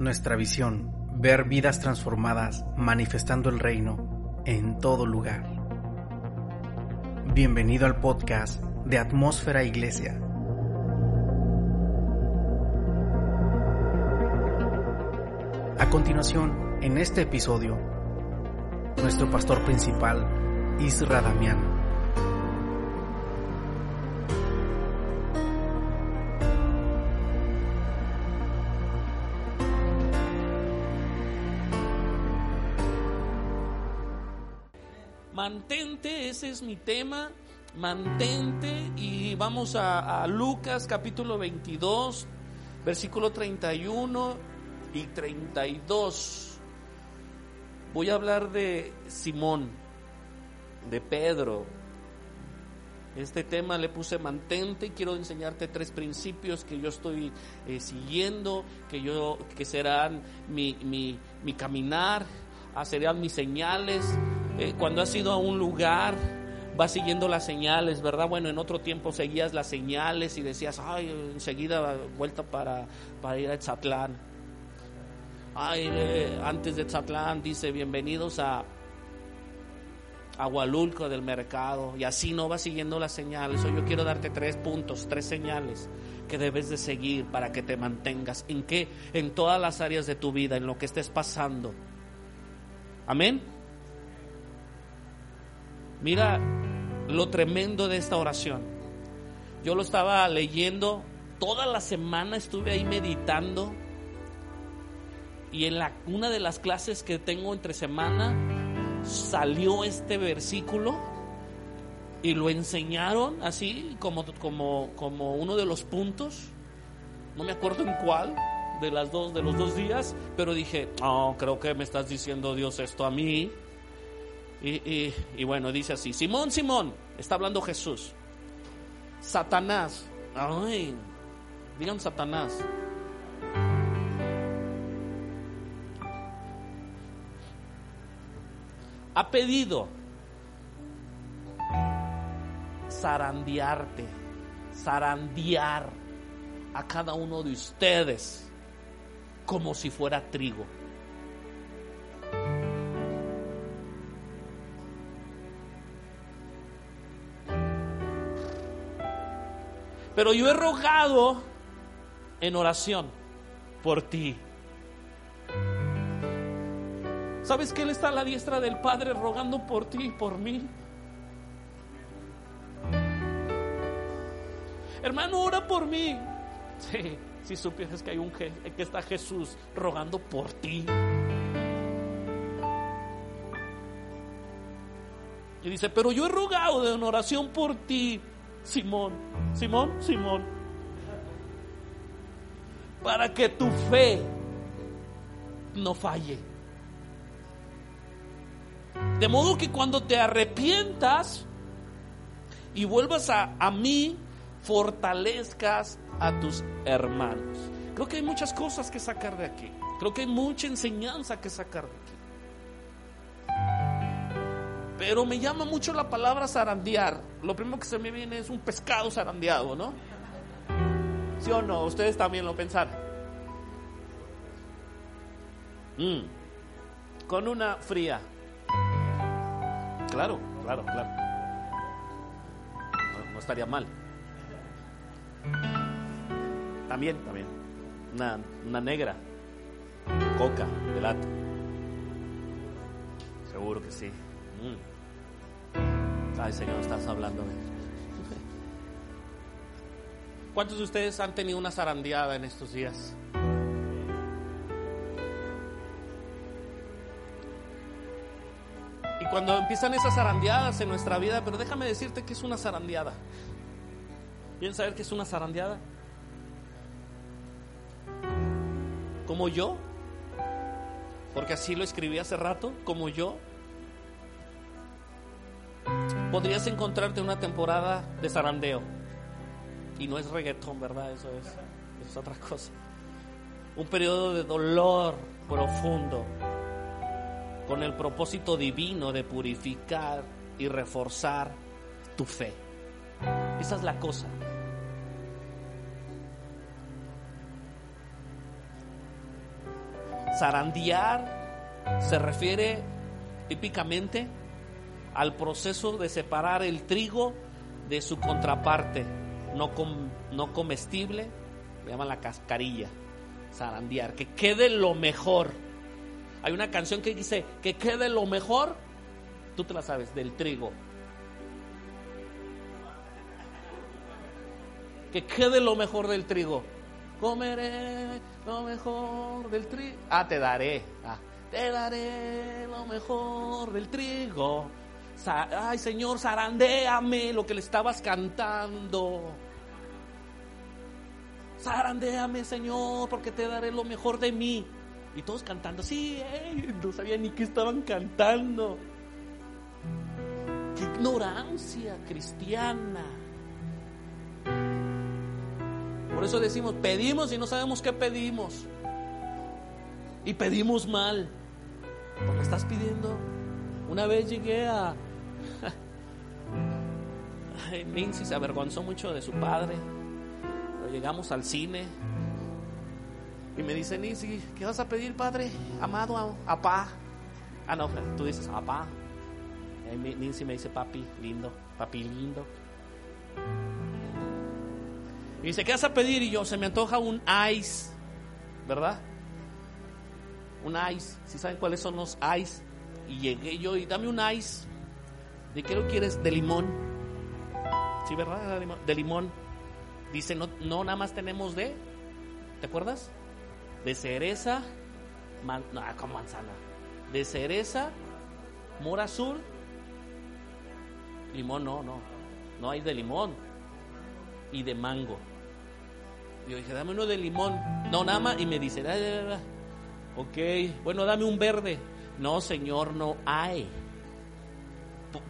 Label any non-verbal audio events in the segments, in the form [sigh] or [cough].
Nuestra visión, ver vidas transformadas manifestando el reino en todo lugar. Bienvenido al podcast de Atmósfera Iglesia. A continuación, en este episodio, nuestro pastor principal, Isra Damián. Ese es mi tema. Mantente y vamos a, Lucas capítulo 22, versículo 31 y 32. Voy a hablar de Simón, de Pedro. Este tema le puse mantente y quiero enseñarte tres principios que yo estoy eh, siguiendo, que yo que serán mi, mi, mi caminar, ah, serán mis señales. Eh, cuando has ido a un lugar, vas siguiendo las señales, ¿verdad? Bueno, en otro tiempo seguías las señales y decías, ay, enseguida vuelta para, para ir a Chatlán. Ay, antes de Chatlán dice, bienvenidos a Agualulco del mercado. Y así no vas siguiendo las señales. Hoy yo quiero darte tres puntos, tres señales que debes de seguir para que te mantengas. ¿En qué? En todas las áreas de tu vida, en lo que estés pasando. Amén. Mira lo tremendo de esta oración. Yo lo estaba leyendo, toda la semana estuve ahí meditando y en una de las clases que tengo entre semana salió este versículo y lo enseñaron así como, como, como uno de los puntos. No me acuerdo en cuál de las dos de los dos días, pero dije, oh, creo que me estás diciendo Dios esto a mí. Y, bueno, dice así, Simón, Simón, está hablando Jesús. Satanás, ay, digan Satanás. Ha pedido zarandearte, zarandear a cada uno de ustedes como si fuera trigo. Pero yo he rogado en oración por ti. ¿Sabes que Él está a la diestra del Padre rogando por ti y por mí? Hermano, ora por mí. Sí, si supieras que hay un que está Jesús rogando por ti. Y dice, pero yo he rogado una oración por ti, Simón, Simón, Simón, para que tu fe no falle. De modo que cuando te arrepientas y vuelvas a, a mí, fortalezcas a tus hermanos. Creo que hay muchas cosas que sacar de aquí. Creo que hay mucha enseñanza que sacar de aquí. Pero me llama mucho la palabra zarandear. Lo primero que se me viene es un pescado zarandeado, ¿no? ¿Sí o no? Ustedes también lo pensaron. Mm. Con una fría. Claro, claro, claro. No, estaría mal. También, también. Una, una negra. Coca de lata. Seguro que sí. Mm. Ay, Señor, estás hablando. ¿Cuántos de ustedes han tenido una zarandeada en estos días? Y cuando empiezan esas zarandeadas en nuestra vida, pero déjame decirte que es una zarandeada. ¿Quieren saber qué es una zarandeada? Como yo, porque así lo escribí hace rato, como yo, podrías encontrarte una temporada de zarandeo. Y no es reggaetón, ¿verdad? Eso es, es otra cosa. Un periodo de dolor profundo, con el propósito divino de purificar y reforzar tu fe. Esa es la cosa. Zarandear se refiere típicamente al proceso de separar el trigo de su contraparte no, no comestible, le llaman la cascarilla, zarandear, que quede lo mejor. Hay una canción que dice que quede lo mejor, tú te la sabes, del trigo. Que quede lo mejor del trigo. Comeré lo mejor del trigo. Ah, te daré. Ah, te daré lo mejor del trigo. Ay, Señor, zarandéame lo que le estabas cantando. Zarandéame, Señor, porque te daré lo mejor de mí. Y todos cantando, sí, no sabía ni qué estaban cantando. Qué ignorancia cristiana. Por eso decimos, pedimos y no sabemos qué pedimos. Y pedimos mal. Porque estás pidiendo. Una vez llegué a... [laughs] Nancy se avergonzó mucho de su padre. Pero llegamos al cine. Y me dice, Nancy, ¿qué vas a pedir, padre? Amado, apá. Ah, no, tú dices, apá. Nancy me dice, papi, lindo, papi, lindo. Y dice, ¿qué vas a pedir? Y yo, se me antoja un ice, ¿verdad? Un ice. Si saben cuáles son los ice? Y llegué yo y dame un ice. ¿De qué lo quieres? De limón. ¿Sí, verdad? De limón. Dice, no, no nada más tenemos de, ¿te acuerdas? De cereza, no, con manzana. De cereza, mora azul, limón, no, no. No hay de limón. Y de mango. Yo dije, dame uno de limón. No, nada más. Y me dice, ok, bueno, dame un verde. No, señor, no hay.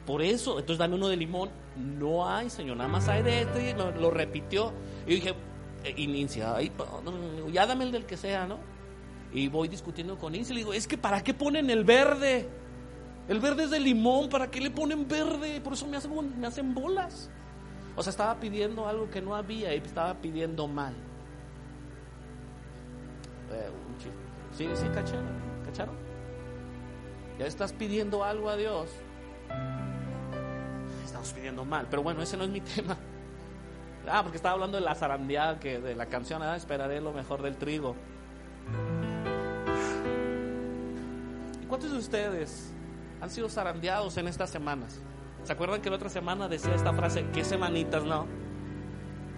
Por, eso, entonces dame uno de limón. No hay, señor, nada más hay de este. Y lo, repitió. Y dije, eh, inicia, ya dame el del que sea, ¿no? Y voy discutiendo con Inci. Le digo, es que ¿para qué ponen el verde? El verde es de limón, ¿para qué le ponen verde? Por eso me hacen, me hacen bolas. O sea, estaba pidiendo algo que no había y estaba pidiendo mal. Eh, sí, sí, cacharon, cacharon. Ya estás pidiendo algo a Dios. Estamos pidiendo mal, pero bueno, ese no es mi [laughs] tema. Ah, porque estaba hablando de la zarandeada que de la canción, ah, esperaré lo mejor del trigo. ¿Y cuántos de ustedes han sido zarandeados en estas semanas? ¿Se acuerdan que la otra semana decía esta frase? ¿Qué semanitas, no?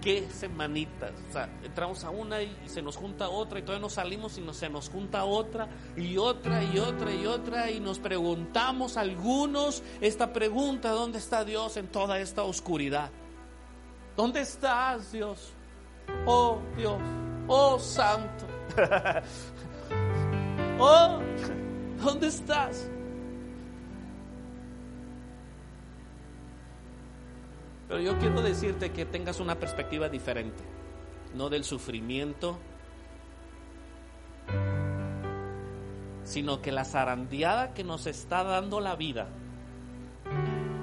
¿Qué semanitas? O sea, entramos a una y se nos junta otra y todavía no salimos y se nos junta otra y otra y otra y otra y nos preguntamos algunos esta pregunta, ¿dónde está Dios en toda esta oscuridad? ¿Dónde estás, Dios? Oh Dios, oh Santo. [laughs] oh, ¿dónde estás? Pero yo quiero decirte que tengas una perspectiva diferente, no del sufrimiento, sino que la zarandeada que nos está dando la vida,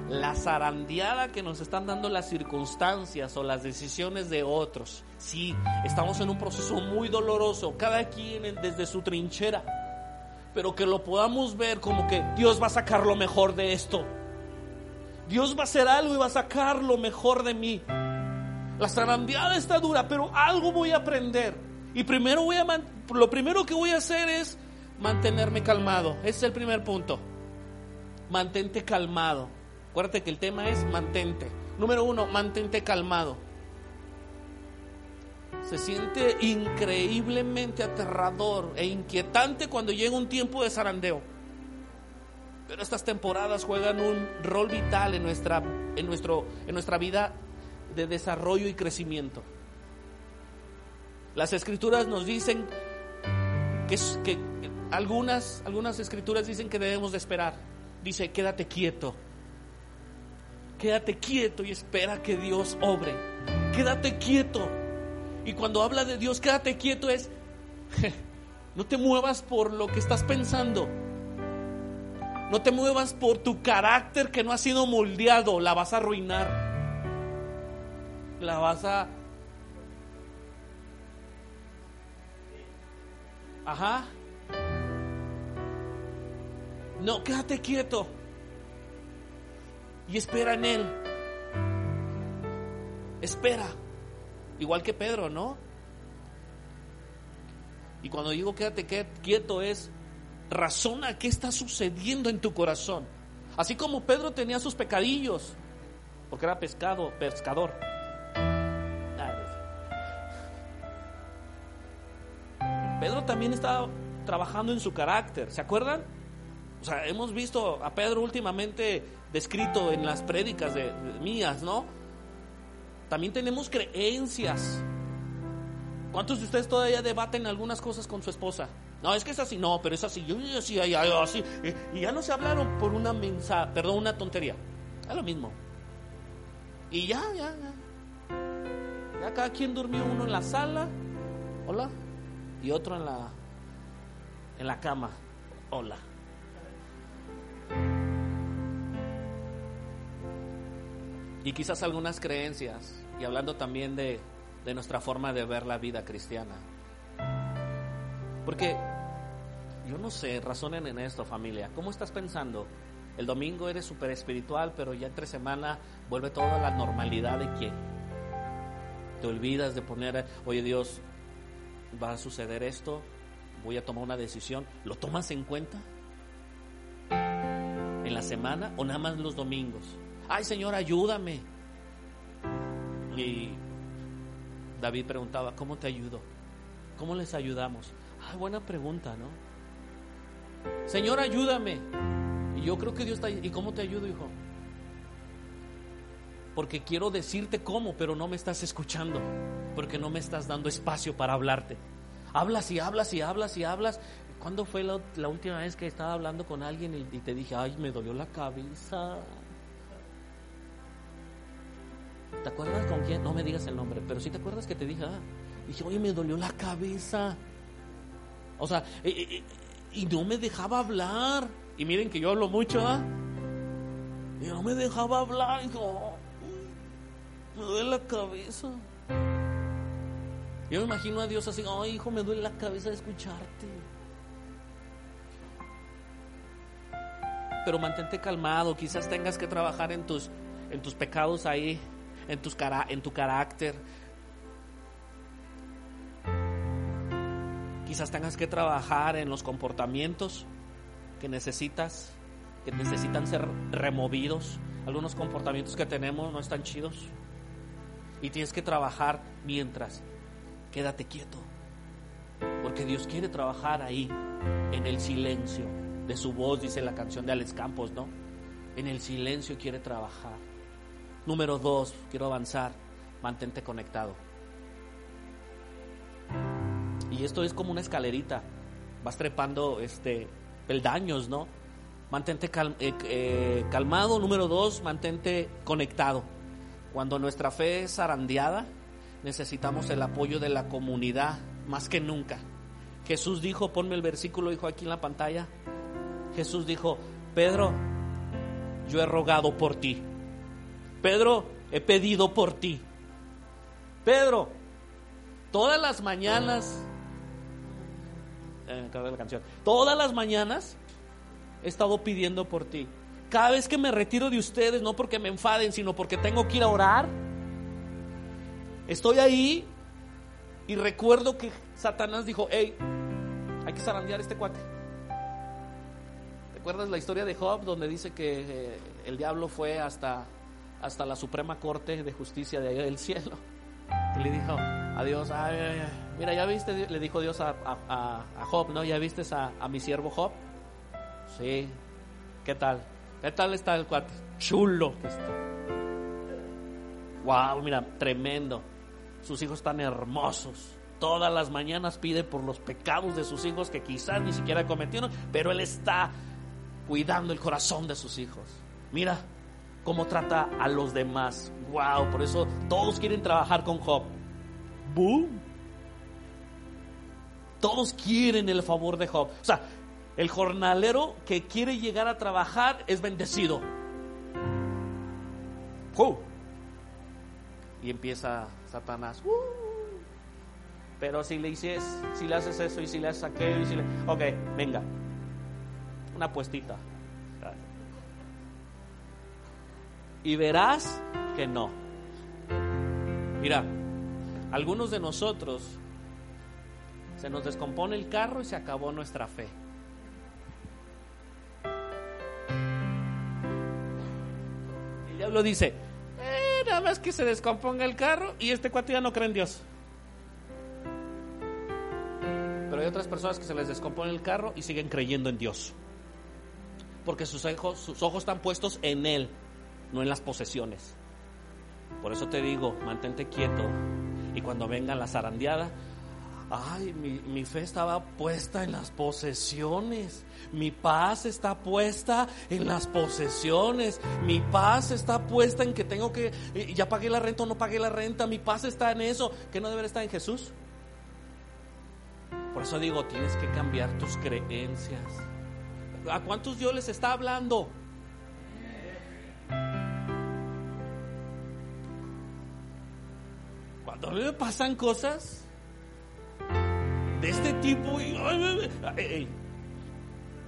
la zarandeada que nos están dando las circunstancias o las decisiones de otros. Sí, estamos en un proceso muy doloroso, cada quien desde su trinchera, pero que lo podamos ver como que Dios va a sacar lo mejor de esto. Dios va a hacer algo y va a sacar lo mejor de mí. La zarandeada está dura, pero algo voy a aprender. Y primero voy a lo primero que voy a hacer es mantenerme calmado. Ese es el primer punto. Mantente calmado. Acuérdate que el tema es mantente. Número uno, mantente calmado. Se siente increíblemente aterrador e inquietante cuando llega un tiempo de zarandeo. Pero estas temporadas juegan un rol vital en nuestra, en nuestro, en nuestra vida de desarrollo y crecimiento. Las escrituras nos dicen que, que algunas, algunas escrituras dicen que debemos de esperar. Dice, quédate quieto. Quédate quieto y espera que Dios obre. Quédate quieto. Y cuando habla de Dios, quédate quieto es, [laughs] no te muevas por lo que estás pensando. No te muevas por tu carácter que no ha sido moldeado. La vas a arruinar. La vas a... Ajá. No, quédate quieto. Y espera en Él. Espera. Igual que Pedro, ¿no? Y cuando digo quédate quieto es razona qué está sucediendo en tu corazón. Así como Pedro tenía sus pecadillos, porque era pescado, pescador. Pedro también estaba trabajando en su carácter, ¿se acuerdan? O sea, hemos visto a Pedro últimamente descrito en las prédicas de, mías, ¿no? También tenemos creencias. ¿Cuántos de ustedes todavía debaten algunas cosas con su esposa? No, es que es así, no, pero es así, yo así, así. Y ya no se hablaron por una mensa, perdón, una tontería. Es lo mismo. Y ya, ya, ya. Ya cada quien durmió uno en la sala, hola, y otro en la en la cama, hola. Y quizás algunas creencias, y hablando también de, de nuestra forma de ver la vida cristiana. Porque yo no sé, razonen en esto familia. ¿Cómo estás pensando? El domingo eres súper espiritual, pero ya entre semana vuelve toda la normalidad de quién. Te olvidas de poner, oye Dios, va a suceder esto, voy a tomar una decisión. ¿Lo tomas en cuenta? ¿En la semana o nada más los domingos? Ay Señor, ayúdame. Y David preguntaba, ¿cómo te ayudo? ¿Cómo les ayudamos? Ay, buena pregunta, ¿no? Señor, ayúdame. Y yo creo que Dios está. ¿Y cómo te ayudo, hijo? Porque quiero decirte cómo, pero no me estás escuchando. Porque no me estás dando espacio para hablarte. Hablas y hablas y hablas y hablas. ¿Cuándo fue la, última vez que estaba hablando con alguien y, te dije, ay, me dolió la cabeza? ¿Te acuerdas con quién? No me digas el nombre, pero sí te acuerdas que te dije, ah, dije, oye, me dolió la cabeza. O sea, y, no me dejaba hablar. Y miren que yo hablo mucho, ¿ah? Y no me dejaba hablar. Y me duele la cabeza. Yo me imagino a Dios así, ay, hijo, me duele la cabeza de escucharte. Pero mantente calmado, quizás tengas que trabajar en tus, en tus pecados ahí en, tus en tu carácter. Quizás tengas que trabajar en los comportamientos que necesitas, que necesitan ser removidos. Algunos comportamientos que tenemos no están chidos. Y tienes que trabajar mientras. Quédate quieto. Porque Dios quiere trabajar ahí, en el silencio de su voz, dice la canción de Alex Campos, ¿no? En el silencio quiere trabajar. Número dos, quiero avanzar, mantente conectado. Y esto es como una escalerita, vas trepando este, peldaños, ¿no? Mantente eh, eh, calmado. Número dos, mantente conectado. Cuando nuestra fe es zarandeada, necesitamos el apoyo de la comunidad más que nunca. Jesús dijo, ponme el versículo, dijo aquí en la pantalla. Jesús dijo, Pedro, yo he rogado por ti. Pedro, he pedido por ti. Pedro, todas las mañanas, eh, la canción, todas las mañanas he estado pidiendo por ti. Cada vez que me retiro de ustedes, no porque me enfaden, sino porque tengo que ir a orar, estoy ahí y recuerdo que Satanás dijo, hey, hay que zarandear este cuate. ¿Recuerdas la historia de Job donde dice que eh, el diablo fue hasta hasta la Suprema Corte de Justicia de del cielo. Le dijo a Dios, mira, ya viste, le dijo Dios a, Job, ¿no? ¿Ya viste a, mi siervo Job? Sí. ¿Qué tal? ¿Qué tal está el cuate? Chulo que está. Wow, mira, tremendo. Sus hijos están hermosos. Todas las mañanas pide por los pecados de sus hijos que quizás ni siquiera cometieron, pero él está cuidando el corazón de sus hijos. Mira, cómo trata a los demás. Wow, por eso todos quieren trabajar con Job. Boom. Todos quieren el favor de Job. O sea, el jornalero que quiere llegar a trabajar es bendecido. Y empieza Satanás. Pero si le dices, si le haces eso y si le haces aquello, y si le... ok, venga, una puestita y verás que no. Mira, algunos de nosotros se nos descompone el carro y se acabó nuestra fe. El diablo dice, eh, nada más que se descomponga el carro y este cuate ya no cree en Dios. Pero hay otras personas que se les descompone el carro y siguen creyendo en Dios. Porque sus ojos, sus ojos están puestos en Él, no en las posesiones. Por eso te digo, mantente quieto. Y cuando venga la zarandeada, ay, mi, fe estaba puesta en las posesiones. Mi paz está puesta en las posesiones. Mi paz está puesta en que tengo que, ya pagué la renta o no pagué la renta. Mi paz está en eso. ¿Que no debería estar en Jesús? Por eso digo, tienes que cambiar tus creencias. ¿A cuántos Dios les está hablando? Cuando me pasan cosas de este tipo, y,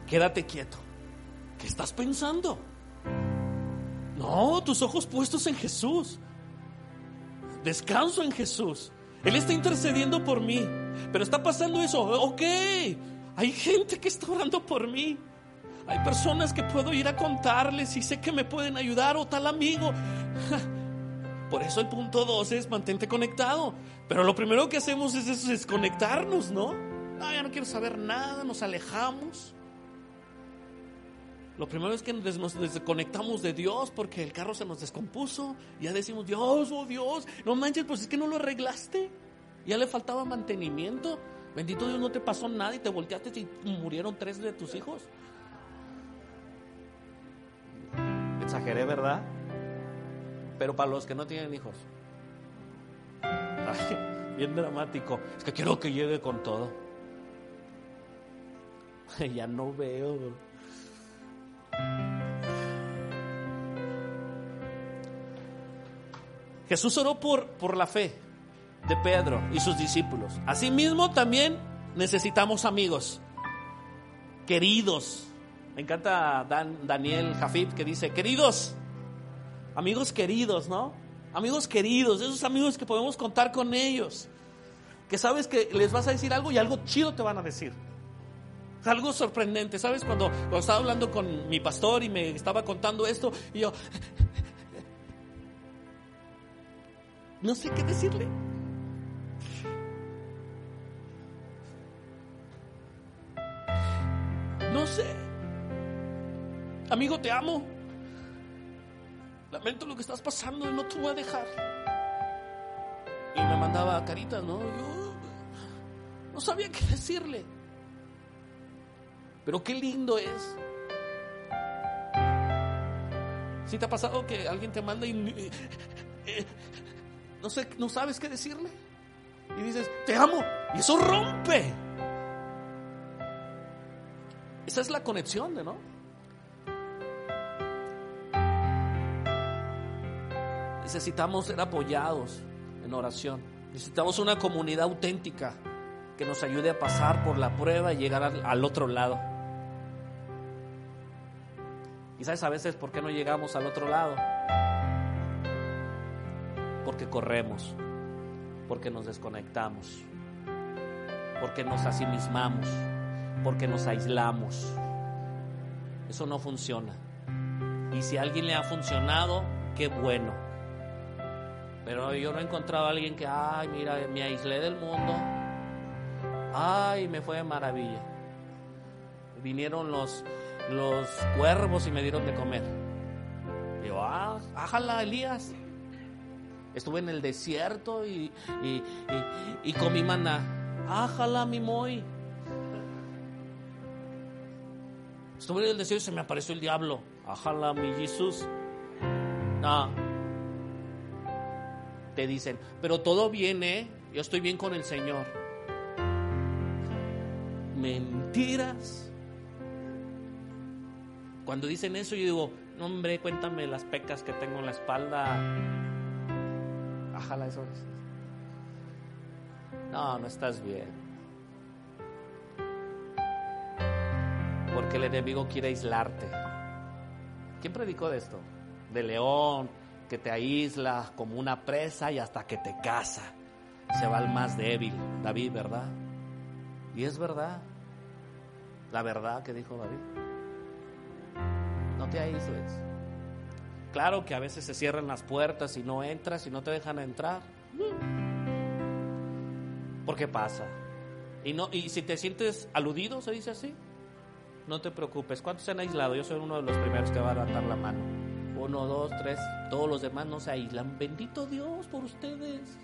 quédate quieto. ¿Qué estás pensando? No, tus ojos puestos en Jesús. Descanso en Jesús. Él está intercediendo por mí. Pero está pasando eso. Ok. Hay gente que está orando por mí. Hay personas que puedo ir a contarles y sé que me pueden ayudar o tal amigo. Por eso el punto 12 es mantente conectado. Pero lo primero que hacemos es desconectarnos, ¿no? No, ya no quiero saber nada, nos alejamos. Lo primero es que nos desconectamos de Dios porque el carro se nos descompuso. Ya decimos, Dios, oh Dios, no manches, pues es que no lo arreglaste. Ya le faltaba mantenimiento. Bendito Dios, no te pasó nada y te volteaste y murieron tres de tus hijos. Exageré, ¿verdad? Pero para los que no tienen hijos. Bien dramático. Es que quiero que llegue con todo. ya no veo. Jesús oró por, por la fe de Pedro y sus discípulos. Asimismo, también necesitamos amigos, queridos. Me encanta Dan, Daniel Jafib que dice, queridos, amigos queridos, ¿no? Amigos queridos, esos amigos que podemos contar con ellos. Que sabes que les vas a decir algo y algo chido te van a decir. Algo sorprendente, ¿sabes? Cuando, estaba hablando con mi pastor y me estaba contando esto, y yo, [laughs] no sé qué decirle. No sé. Amigo, te amo. Lamento lo que estás pasando, no te voy a dejar. Y me mandaba caritas, ¿no? Yo no sabía qué decirle. Pero qué lindo es. Si te ha pasado que alguien te manda y eh, no sé, no sabes qué decirle? Y dices, te amo. Y eso rompe. Esa es la conexión ¿no? Necesitamos ser apoyados en oración. Necesitamos una comunidad auténtica que nos ayude a pasar por la prueba y llegar al, otro lado. Y sabes a veces por qué no llegamos al otro lado. Porque corremos, porque nos desconectamos, porque nos asimismamos, porque nos aislamos. Eso no funciona. Y si a alguien le ha funcionado, qué bueno. Pero yo no he encontrado a alguien que, ay, mira, me aislé del mundo. Ay, me fue de maravilla. Vinieron los, los cuervos y me dieron de comer. Digo, ah, ájala, Elías. Estuve en el desierto y, y, y, y comí maná. Ájala, mi moy. Estuve en el desierto y se me apareció el diablo. Ájala, mi Jesús. No. Te dicen, pero todo viene, yo estoy bien con el Señor. Mentiras. Cuando dicen eso, yo digo, no, hombre, cuéntame las pecas que tengo en la espalda. Ájala eso. No, no estás bien. Porque el enemigo quiere aislarte. ¿Quién predicó de esto? de león que te aísla como una presa y hasta que te caza. Se va el más débil, David, ¿verdad? Y es verdad, la verdad que dijo David. No te aísles. Claro que a veces se cierran las puertas y no entras y no te dejan entrar. ¿Por qué pasa? Y, no, y si te sientes aludido, se dice así, no te preocupes. ¿Cuántos se han aislado? Yo soy uno de los primeros que va a levantar la mano. Uno, dos, tres. Todos los demás no se aíslan. Bendito Dios por ustedes.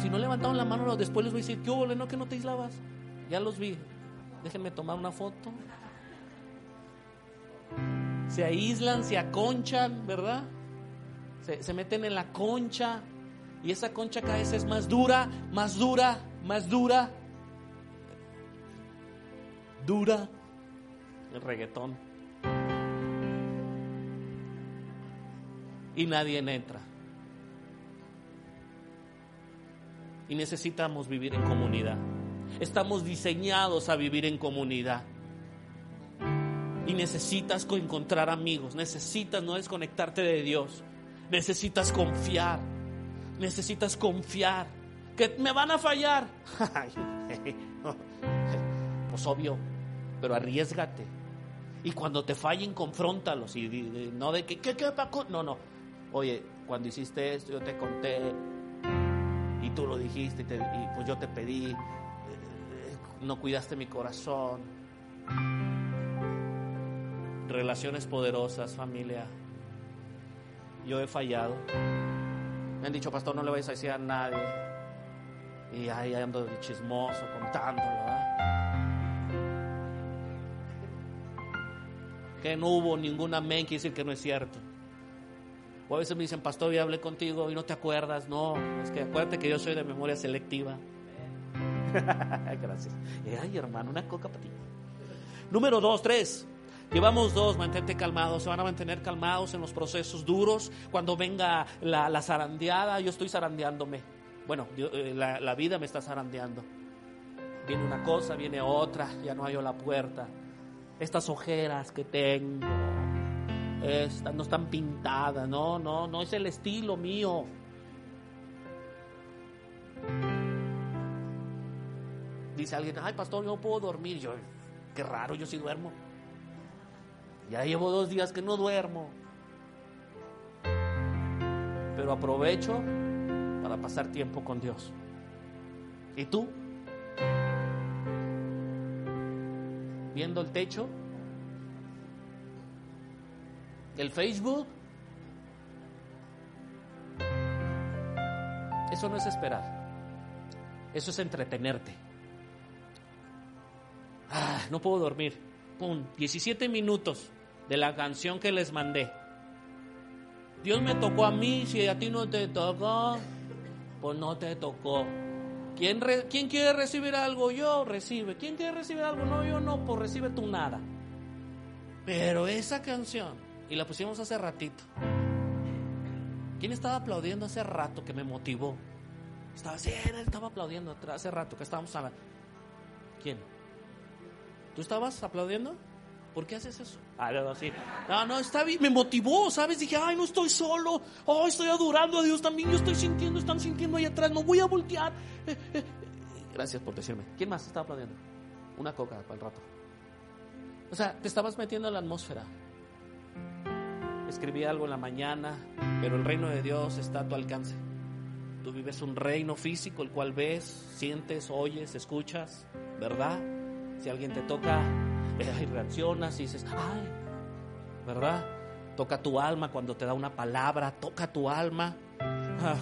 Si no levantaron la mano, después les voy a decir, ¿qué hubo, no? Que no te aislabas. Ya los vi. Déjenme tomar una foto. Se aíslan, se aconchan, ¿verdad? Se, se meten en la concha. Y esa concha cada vez es más dura, más dura, más dura. Dura. El reggaetón. Y nadie entra. Y necesitamos vivir en comunidad. Estamos diseñados a vivir en comunidad. Y necesitas encontrar amigos. Necesitas no desconectarte de Dios. Necesitas confiar. Necesitas confiar. Que me van a fallar. [laughs] pues obvio. Pero arriesgate. Y cuando te fallen, confróntalos. Y, no de que, ¿qué, qué, No, no. Oye, cuando hiciste esto, yo te conté y tú lo dijiste y, pues yo te pedí, eh, no cuidaste mi corazón. Relaciones poderosas, familia. Yo he fallado. Me han dicho, pastor, no le vais a decir a nadie. Y ahí ando de chismoso contándolo. Que no hubo ningún amén, quiere decir que no es cierto. O a veces me dicen, pastor, ya hablé contigo y no te acuerdas. No, es que acuérdate que yo soy de memoria selectiva. [laughs] Gracias. Ay, hermano, una coca para ti. Número dos, tres. Llevamos dos, mantente calmados, se van a mantener calmados en los procesos duros. Cuando venga la, zarandeada, yo estoy zarandeándome. Bueno, eh, la, la, vida me está zarandeando. Viene una cosa, viene otra, ya no hallo la puerta. Estas ojeras que tengo, no están pintadas, no, no, no es el estilo mío. Dice alguien, ay pastor, yo no puedo dormir. Yo, qué raro, yo sí duermo. Ya llevo dos días que no duermo. Pero aprovecho para pasar tiempo con Dios. ¿Y tú? ¿Viendo el techo? El Facebook. Eso no es esperar. Eso es entretenerte. Ah, no puedo dormir. Pum, 17 minutos de la canción que les mandé. Dios me tocó a mí, si a ti no te tocó, pues no te tocó. ¿Quién, ¿Quién quiere recibir algo? Yo recibe. ¿Quién quiere recibir algo? No, yo no, pues recibe tú nada. Pero esa canción y la pusimos hace ratito. ¿Quién estaba aplaudiendo hace rato que me motivó? Estaba así, él estaba aplaudiendo hace rato que estábamos hablando. ¿Quién? ¿Tú estabas aplaudiendo? ¿Por qué haces eso? Ah, no, así. No, no, está bien, me motivó, ¿sabes? Dije, ay, no estoy solo. Oh, estoy adorando a Dios también. Yo estoy sintiendo, están sintiendo ahí atrás. No voy a voltear. Eh, eh. Gracias por decirme. ¿Quién más estaba aplaudiendo? Una coca para el rato. O sea, te estabas metiendo en la atmósfera escribí algo en la mañana, pero el reino de Dios está a tu alcance. Tú vives un reino físico, el cual ves, sientes, oyes, escuchas, ¿verdad? Si alguien te toca, [laughs] reaccionas y dices, ay, ¿verdad? Toca tu alma cuando te da una palabra, toca tu alma. Ah.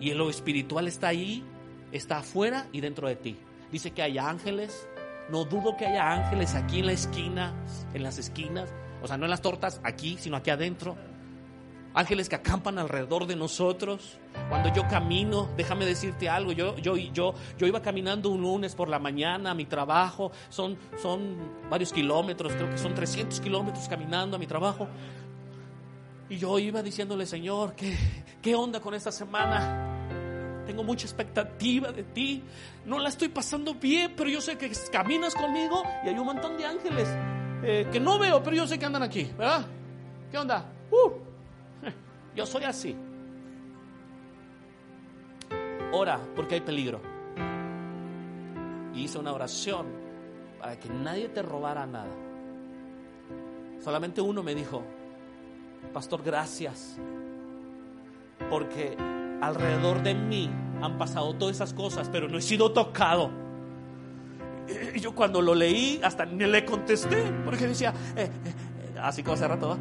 Y lo espiritual está ahí, está afuera y dentro de ti. Dice que hay ángeles. No dudo que haya ángeles aquí en la esquina, en las esquinas o sea, no en las tortas aquí, sino aquí adentro. Ángeles que acampan alrededor de nosotros. Cuando yo camino, déjame decirte algo, yo, yo, yo, yo iba caminando un lunes por la mañana a mi trabajo, son, son varios kilómetros, creo que son 300 kilómetros caminando a mi trabajo. Y yo iba diciéndole, Señor, ¿qué, qué onda con esta semana? Tengo mucha expectativa de ti. No la estoy pasando bien, pero yo sé que caminas conmigo y hay un montón de ángeles eh, que no veo, pero yo sé que andan aquí, ¿verdad? ¿Qué onda? Uh, [laughs] yo soy así. Ora porque hay peligro. Y hice una oración para que nadie te robara nada. Solamente uno me dijo, Pastor, gracias. Porque alrededor de mí han pasado todas esas cosas, pero no he sido tocado. Y yo cuando lo leí, hasta ni le contesté, porque decía, eh, eh, así como hace rato,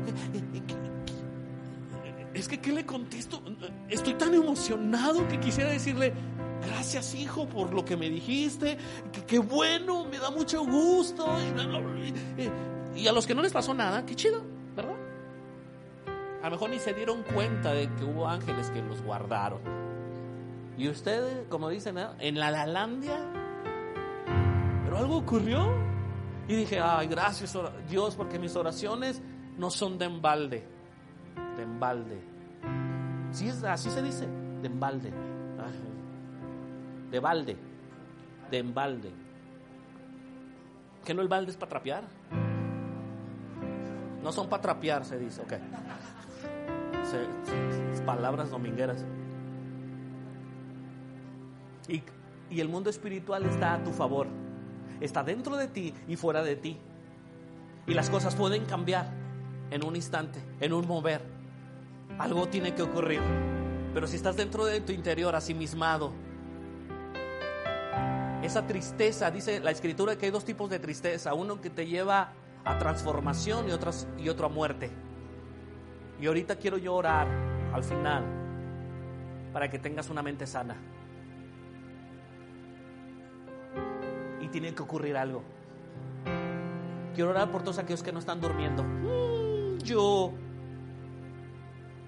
es que ¿qué le contesto? Estoy tan emocionado que quisiera decirle, gracias hijo por lo que me dijiste, qué bueno, me da mucho gusto. Y a los que no les pasó nada, qué chido, ¿verdad? A lo mejor ni se dieron cuenta de que hubo ángeles que los guardaron. Y ustedes, como dicen, ¿eh? en la Lalandia, algo ocurrió. Y dije, ay, gracias Dios, porque mis oraciones no son de embalde, de embalde. Sí, así se dice, de embalde. De balde, de embalde. ¿Que no el balde es para trapear? No son para trapear, se dice, ok. palabras domingueras. Y, y el mundo espiritual está a tu favor. Está dentro de ti y fuera de ti. Y las cosas pueden cambiar en un instante, en un mover. Algo tiene que ocurrir. Pero si estás dentro de tu interior, asimismado, esa tristeza, dice la escritura que hay dos tipos de tristeza. Uno que te lleva a transformación y, otras, y otro a muerte. Y ahorita quiero yo orar al final para que tengas una mente sana. Tiene que ocurrir algo. Quiero orar por todos aquellos que no están durmiendo. Mm, yo,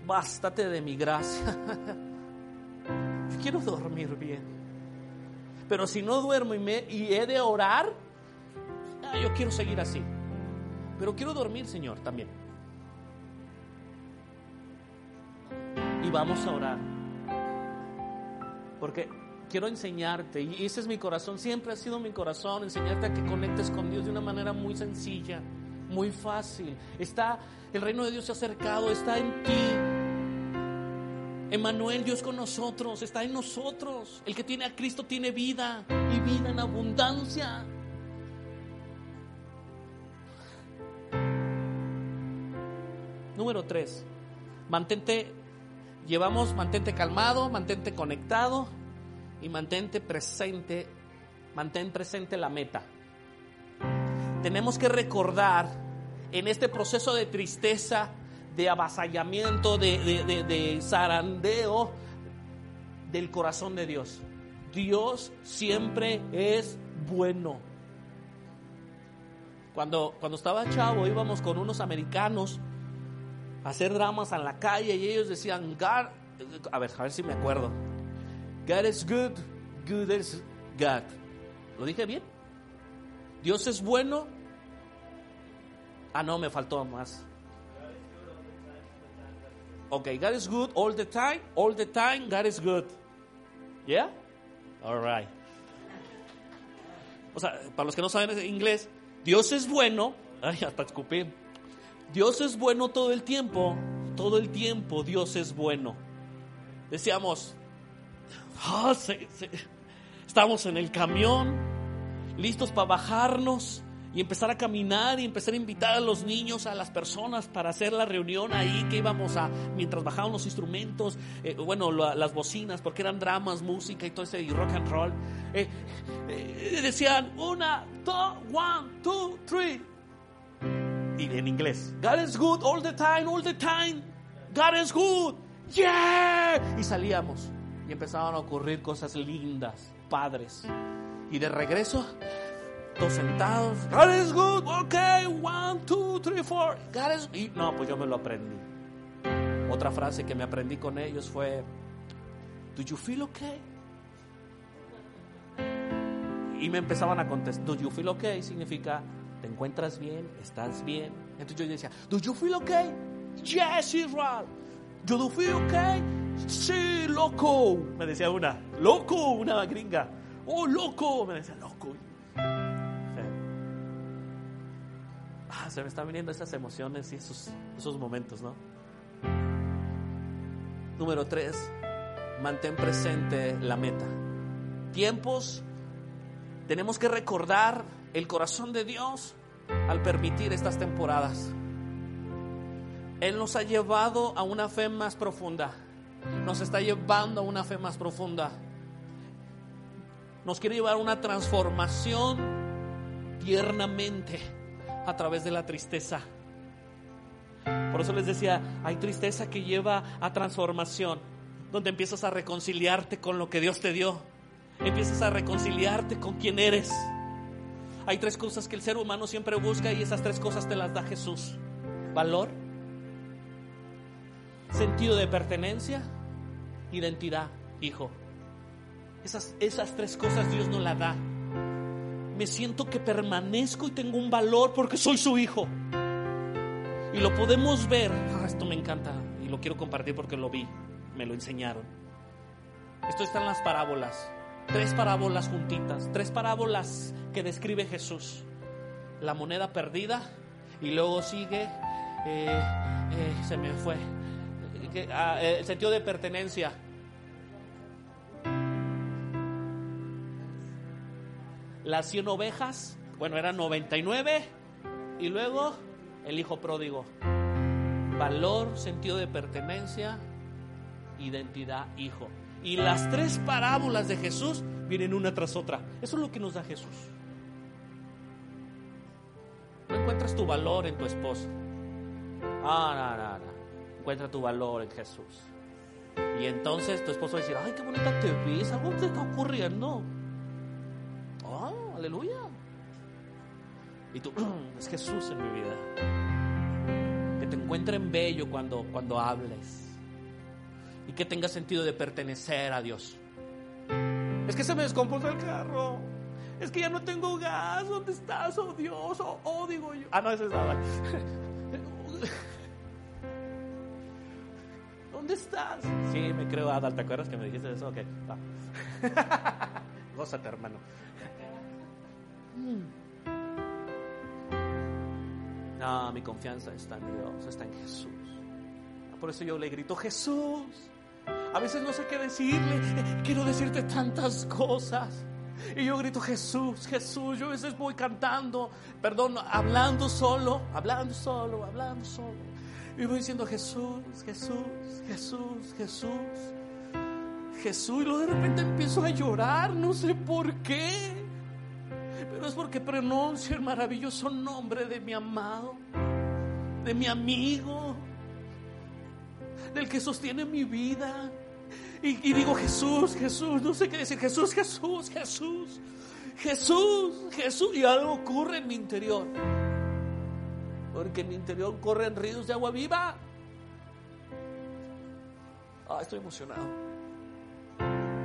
bástate de mi gracia. [laughs] Quiero dormir bien. Pero si no duermo y he de orar, ah, yo quiero seguir así. Pero quiero dormir, Señor, también. Y vamos a orar. Porque quiero enseñarte, y ese es mi corazón, siempre ha sido mi corazón, enseñarte a que conectes con Dios de una manera muy sencilla, muy fácil. Está, el reino de Dios se ha acercado, está en ti. Emanuel, Dios con nosotros, está en nosotros. El que tiene a Cristo tiene vida y vida en abundancia. Número tres, mantente, llevamos, mantente calmado, mantente conectado y mantente presente, mantén presente la meta. Tenemos que recordar en este proceso de tristeza, de avasallamiento, de, de, de zarandeo del corazón de Dios. Dios siempre es bueno. Cuando, cuando estaba chavo íbamos con unos americanos hacer dramas en la calle y ellos decían, God, a ver, a ver si me acuerdo. God is good, good is God. ¿Lo dije bien? Dios es bueno. Ah, no, me faltó más. Ok, God is good all the time, all the time, God is good. ¿Yeah? All right. O sea, para los que no saben inglés, Dios es bueno. Ay, hasta escupí. Dios es bueno todo el tiempo, todo el tiempo Dios es bueno. Decíamos, estamos en el camión, listos para bajarnos y empezar a caminar y empezar a invitar a los niños, a las personas para hacer la reunión ahí que íbamos a, mientras bajaban los instrumentos, eh, bueno, las bocinas, porque eran dramas, música y todo ese y rock and roll. Eh, eh, decían, una, dos, one, two, three y en inglés. God is good all the time, all the time. God is good. Yeah. Y salíamos y empezaban a ocurrir cosas lindas, padres. Y de regreso, todos sentados. God is good. Ok, one, two, three, four. God is. Y no, pues yo me lo aprendí. Otra frase que me aprendí con ellos fue: Do you feel okay? Y me empezaban a contestar: Do you feel okay? Significa ¿Te encuentras bien? ¿Estás bien? Entonces yo decía, ¿Do you feel okay? Yes, Israel. ¿Do you feel okay? Sí, loco. Me decía una, loco, una gringa. Oh, loco. Me decía, loco. Ah, se me están viniendo esas emociones y esos, esos momentos, ¿no? Número tres, mantén presente la meta. Tiempos, tenemos que recordar el corazón de Dios al permitir estas temporadas. Él nos ha llevado a una fe más profunda. Nos está llevando a una fe más profunda. Nos quiere llevar a una transformación tiernamente a través de la tristeza. Por eso les decía, hay tristeza que lleva a transformación, donde empiezas a reconciliarte con lo que Dios te dio. Empiezas a reconciliarte con quien eres. Hay tres cosas que el ser humano siempre busca y esas tres cosas te las da Jesús. Valor, sentido de pertenencia, identidad, hijo. Esas, esas tres cosas Dios no las da. Me siento que permanezco y tengo un valor porque soy su hijo. Y lo podemos ver. Ah, esto me encanta y lo quiero compartir porque lo vi, me lo enseñaron. Esto está en las parábolas. Tres parábolas juntitas, tres parábolas que describe Jesús. La moneda perdida y luego sigue, eh, eh, se me fue, ah, el sentido de pertenencia. Las 100 ovejas, bueno, eran 99 y luego el hijo pródigo. Valor, sentido de pertenencia, identidad, hijo. Y las tres parábolas de Jesús vienen una tras otra. Eso es lo que nos da Jesús. No encuentras tu valor en tu esposa. Ah, no, no. Encuentra tu valor en Jesús. Y entonces tu esposo va a decir, ay, qué bonita te ves, algo te está ocurriendo. Oh, aleluya. Y tú, [clears throat] es Jesús en mi vida. Que te encuentren bello cuando, cuando hables. Y que tenga sentido de pertenecer a Dios. Es que se me descompuso el carro. Es que ya no tengo gas. ¿Dónde estás, oh Dios? Oh, oh digo yo. Ah, no, ese es nada. [laughs] ¿Dónde estás? Sí, me creo Adal. ¿Te acuerdas que me dijiste eso? Ok, va. [laughs] Gózate, hermano. No, mi confianza está en Dios, está en Jesús. Por eso yo le grito, Jesús. A veces no sé qué decirle, quiero decirte tantas cosas. Y yo grito, Jesús, Jesús. Yo a veces voy cantando, perdón, hablando solo, hablando solo, hablando solo. Y voy diciendo, Jesús, Jesús, Jesús, Jesús. Jesús. Y luego de repente empiezo a llorar, no sé por qué. Pero es porque pronuncio el maravilloso nombre de mi amado, de mi amigo, del que sostiene mi vida. Y, digo, Jesús, Jesús, no sé qué decir, Jesús, Jesús, Jesús, Jesús, Jesús. Y algo ocurre en mi interior. Porque en mi interior corren ríos de agua viva. Ah, estoy emocionado.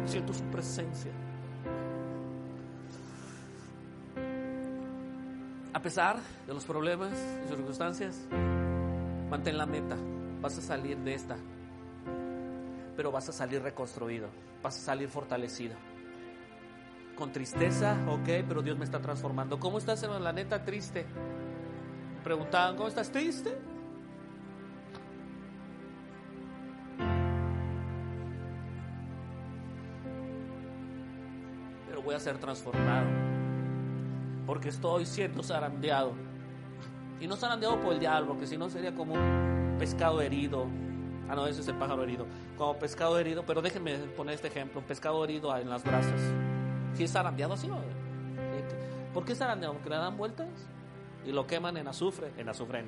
Siento su presencia. A pesar de los problemas y circunstancias, mantén la meta. Vas a salir de esta. Pero vas a salir reconstruido. Vas a salir fortalecido. Con tristeza, ok, pero Dios me está transformando. ¿Cómo estás, en La neta, triste. Preguntaban, ¿cómo estás? ¿Triste? Pero voy a ser transformado porque estoy siendo zarandeado. Y no zarandeado por el diablo, porque si no sería como un pescado herido. Ah, no, ese es el pájaro herido. Como pescado herido, pero déjenme poner este ejemplo: pescado herido en las brasas. Si es zarandeado así, ¿por qué zarandeado? Porque le dan vueltas y lo queman en azufre, en azufre.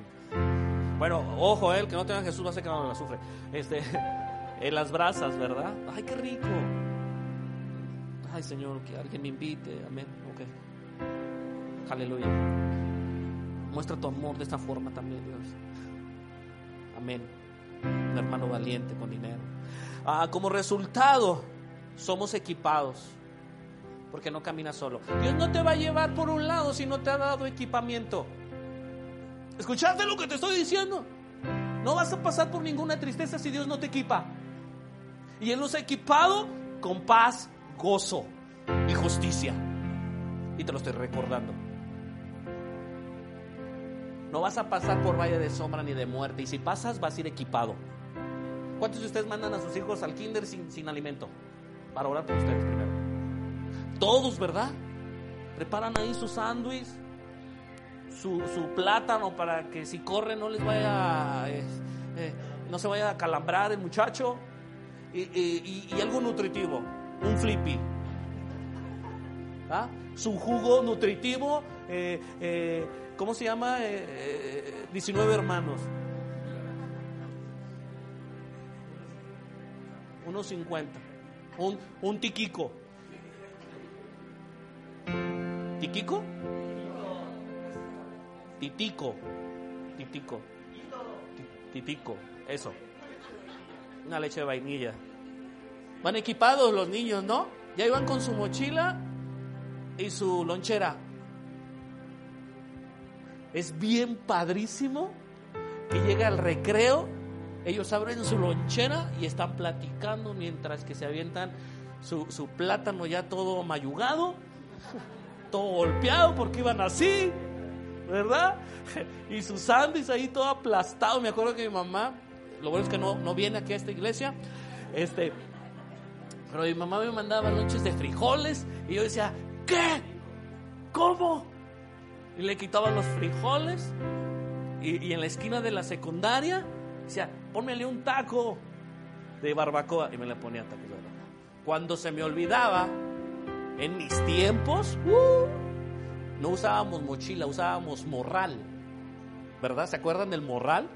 Bueno, ojo, él que no tenga Jesús va a ser quemado en azufre. Este, [laughs] en las brasas, ¿verdad? Ay, qué rico. Ay, Señor, que alguien me invite. Amén. Ok. Aleluya. Muestra tu amor de esta forma también, Dios. Amén. Un hermano valiente con dinero. Ah, como resultado, somos equipados. Porque no caminas solo. Dios no te va a llevar por un lado si no te ha dado equipamiento. ¿Escuchaste lo que te estoy diciendo? No vas a pasar por ninguna tristeza si Dios no te equipa. Y Él nos ha equipado con paz, gozo y justicia. Y te lo estoy recordando. No vas a pasar por valle de sombra ni de muerte. Y si pasas, vas a ir equipado. ¿Cuántos de ustedes mandan a sus hijos al kinder sin, sin alimento? Para orar por ustedes primero. Todos, ¿verdad? Preparan ahí su sándwich, su, plátano para que si corre no les vaya, eh, no se vaya a calambrar el muchacho. Y, algo nutritivo, un flippy. ¿Ah? Su jugo nutritivo, eh, eh ¿cómo se llama? 19 hermanos. Unos 50. Un, un tiquico. ¿Tiquico? Titico. Titico. Titico. Eso. Una leche de vainilla. Van equipados los niños, ¿no? Ya iban con su mochila y su lonchera. Es bien padrísimo que llega el recreo, ellos abren su lonchera y están platicando mientras que se avientan su, su plátano ya todo mayugado, golpeado porque iban así, ¿verdad? [laughs] Y su sándwich ahí todo aplastado. Me acuerdo que mi mamá, lo bueno es que no, no viene aquí a esta iglesia, este, pero mi mamá me mandaba noches de frijoles y yo decía, ¿qué? ¿Cómo? Y le quitaba los frijoles y, en la esquina de la secundaria decía, pónmele un taco de barbacoa y me le ponía tacos de barbacoa. Cuando se me olvidaba, en mis tiempos, uh, no usábamos mochila, usábamos morral. ¿Verdad? ¿Se acuerdan del morral?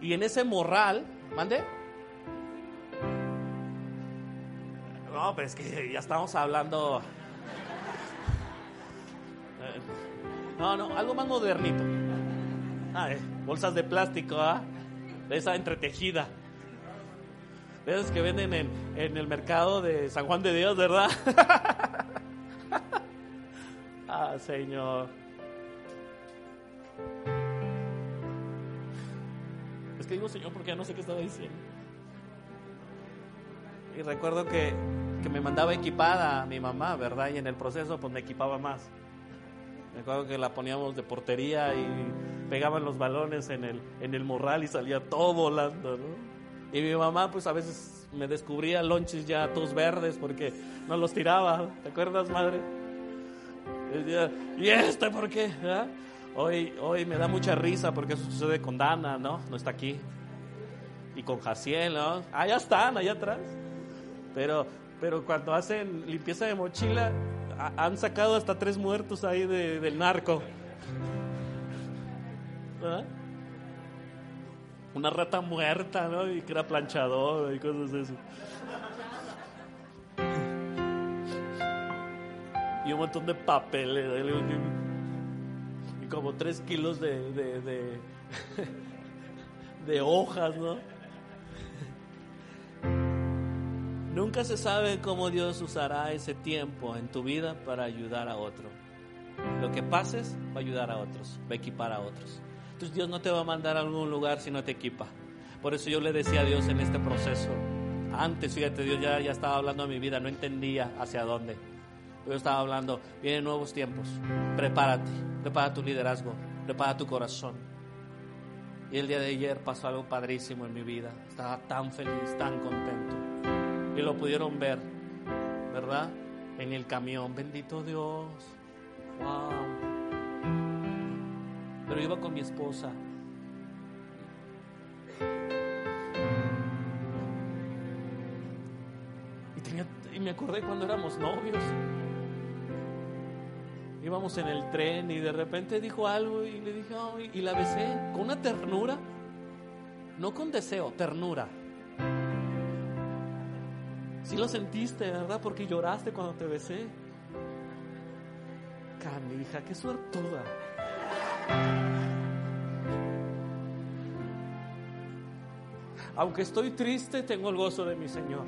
Y en ese morral, mande. No, pero es que ya estamos hablando. No, no, algo más modernito. Ah, eh, bolsas de plástico, ¿ah? Esa entretejida. De que venden en, en el mercado de San Juan de Dios, ¿verdad? [laughs] ah, Señor. Es que digo Señor porque ya no sé qué estaba diciendo. Y recuerdo que, que me mandaba equipada a mi mamá, ¿verdad? Y en el proceso pues me equipaba más. Me acuerdo que la poníamos de portería y pegaban los balones en el, en el morral y salía todo volando, ¿no? Y mi mamá pues a veces me descubría lonches ya todos verdes porque no los tiraba. ¿Te acuerdas, madre? Y, decía, ¿y este por qué? ¿Ah? Hoy, hoy me da mucha risa porque eso sucede con Dana, ¿no? No está aquí. Y con Jaciel, ¿no? Ah, ya están, allá atrás. Pero, pero cuando hacen limpieza de mochila, han sacado hasta tres muertos ahí de, del narco. ¿Ah? Una rata muerta, ¿no? Y que era planchador y cosas así. Y un montón de papeles. Y como tres kilos de, de, de, [laughs] de hojas, ¿no? Nunca se sabe cómo Dios usará ese tiempo en tu vida para ayudar a otro. Lo que pases va a ayudar a otros, va a equipar a otros. Entonces Dios no te va a mandar a algún lugar si no te equipa. Por eso yo le decía a Dios en este proceso. Antes, fíjate, Dios ya, ya estaba hablando de mi vida, no entendía hacia dónde. Yo estaba hablando, vienen nuevos tiempos, prepárate, prepara tu liderazgo, prepara tu corazón. Y el día de ayer pasó algo padrísimo en mi vida. Estaba tan feliz, tan contento y lo pudieron ver, ¿verdad? En el camión, bendito Dios. Wow. Pero iba con mi esposa. Y, tenía, y me acordé cuando éramos novios. Íbamos en el tren y de repente dijo algo y le dije, y la besé con una ternura, no con deseo, ternura. Si lo sentiste, ¿verdad? Porque lloraste cuando te besé. Canija, qué suertuda. Aunque estoy triste, tengo el gozo de mi Señor.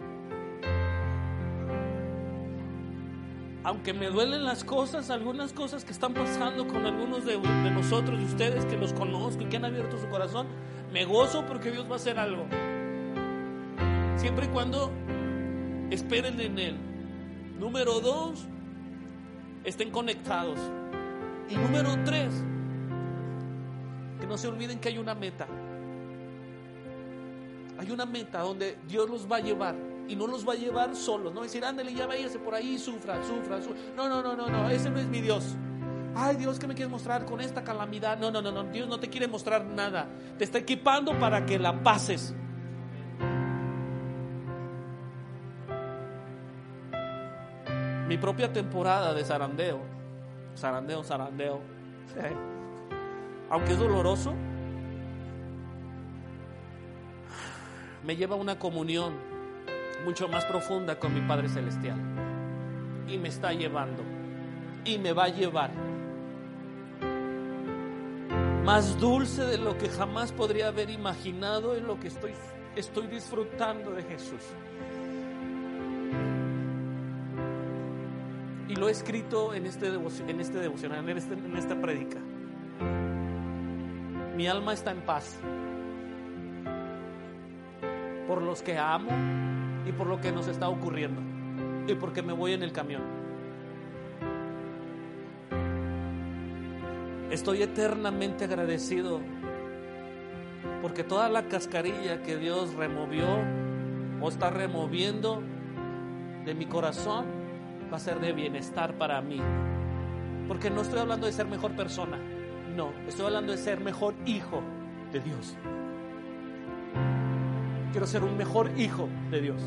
Aunque me duelen las cosas, algunas cosas que están pasando con algunos de, nosotros, de ustedes que los conozco y que han abierto su corazón, me gozo porque Dios va a hacer algo. Siempre y cuando esperen en Él. Número dos, estén conectados. Y número tres, Que no se olviden que hay una meta. Hay una meta donde Dios los va a llevar y no los va a llevar solos. No decir, ándale, ya váyase por ahí, sufra, sufra, sufra. No, no, no, no, no, ese no es mi Dios. Ay, Dios, ¿qué me quieres mostrar con esta calamidad? No, no, no, no, Dios no te quiere mostrar nada. Te está equipando para que la pases. Mi propia temporada de zarandeo, zarandeo, zarandeo, aunque es doloroso, me lleva a una comunión mucho más profunda con mi Padre Celestial. Y me está llevando. Y me va a llevar. Más dulce de lo que jamás podría haber imaginado en lo que estoy, estoy disfrutando de Jesús. Y lo he escrito en este, en este devocional, en, este, en esta predica. Mi alma está en paz por los que amo y por lo que nos está ocurriendo y porque me voy en el camión. Estoy eternamente agradecido porque toda la cascarilla que Dios removió o está removiendo de mi corazón va a ser de bienestar para mí. Porque no estoy hablando de ser mejor persona, no, estoy hablando de ser mejor hijo de Dios. Quiero ser un mejor hijo de Dios.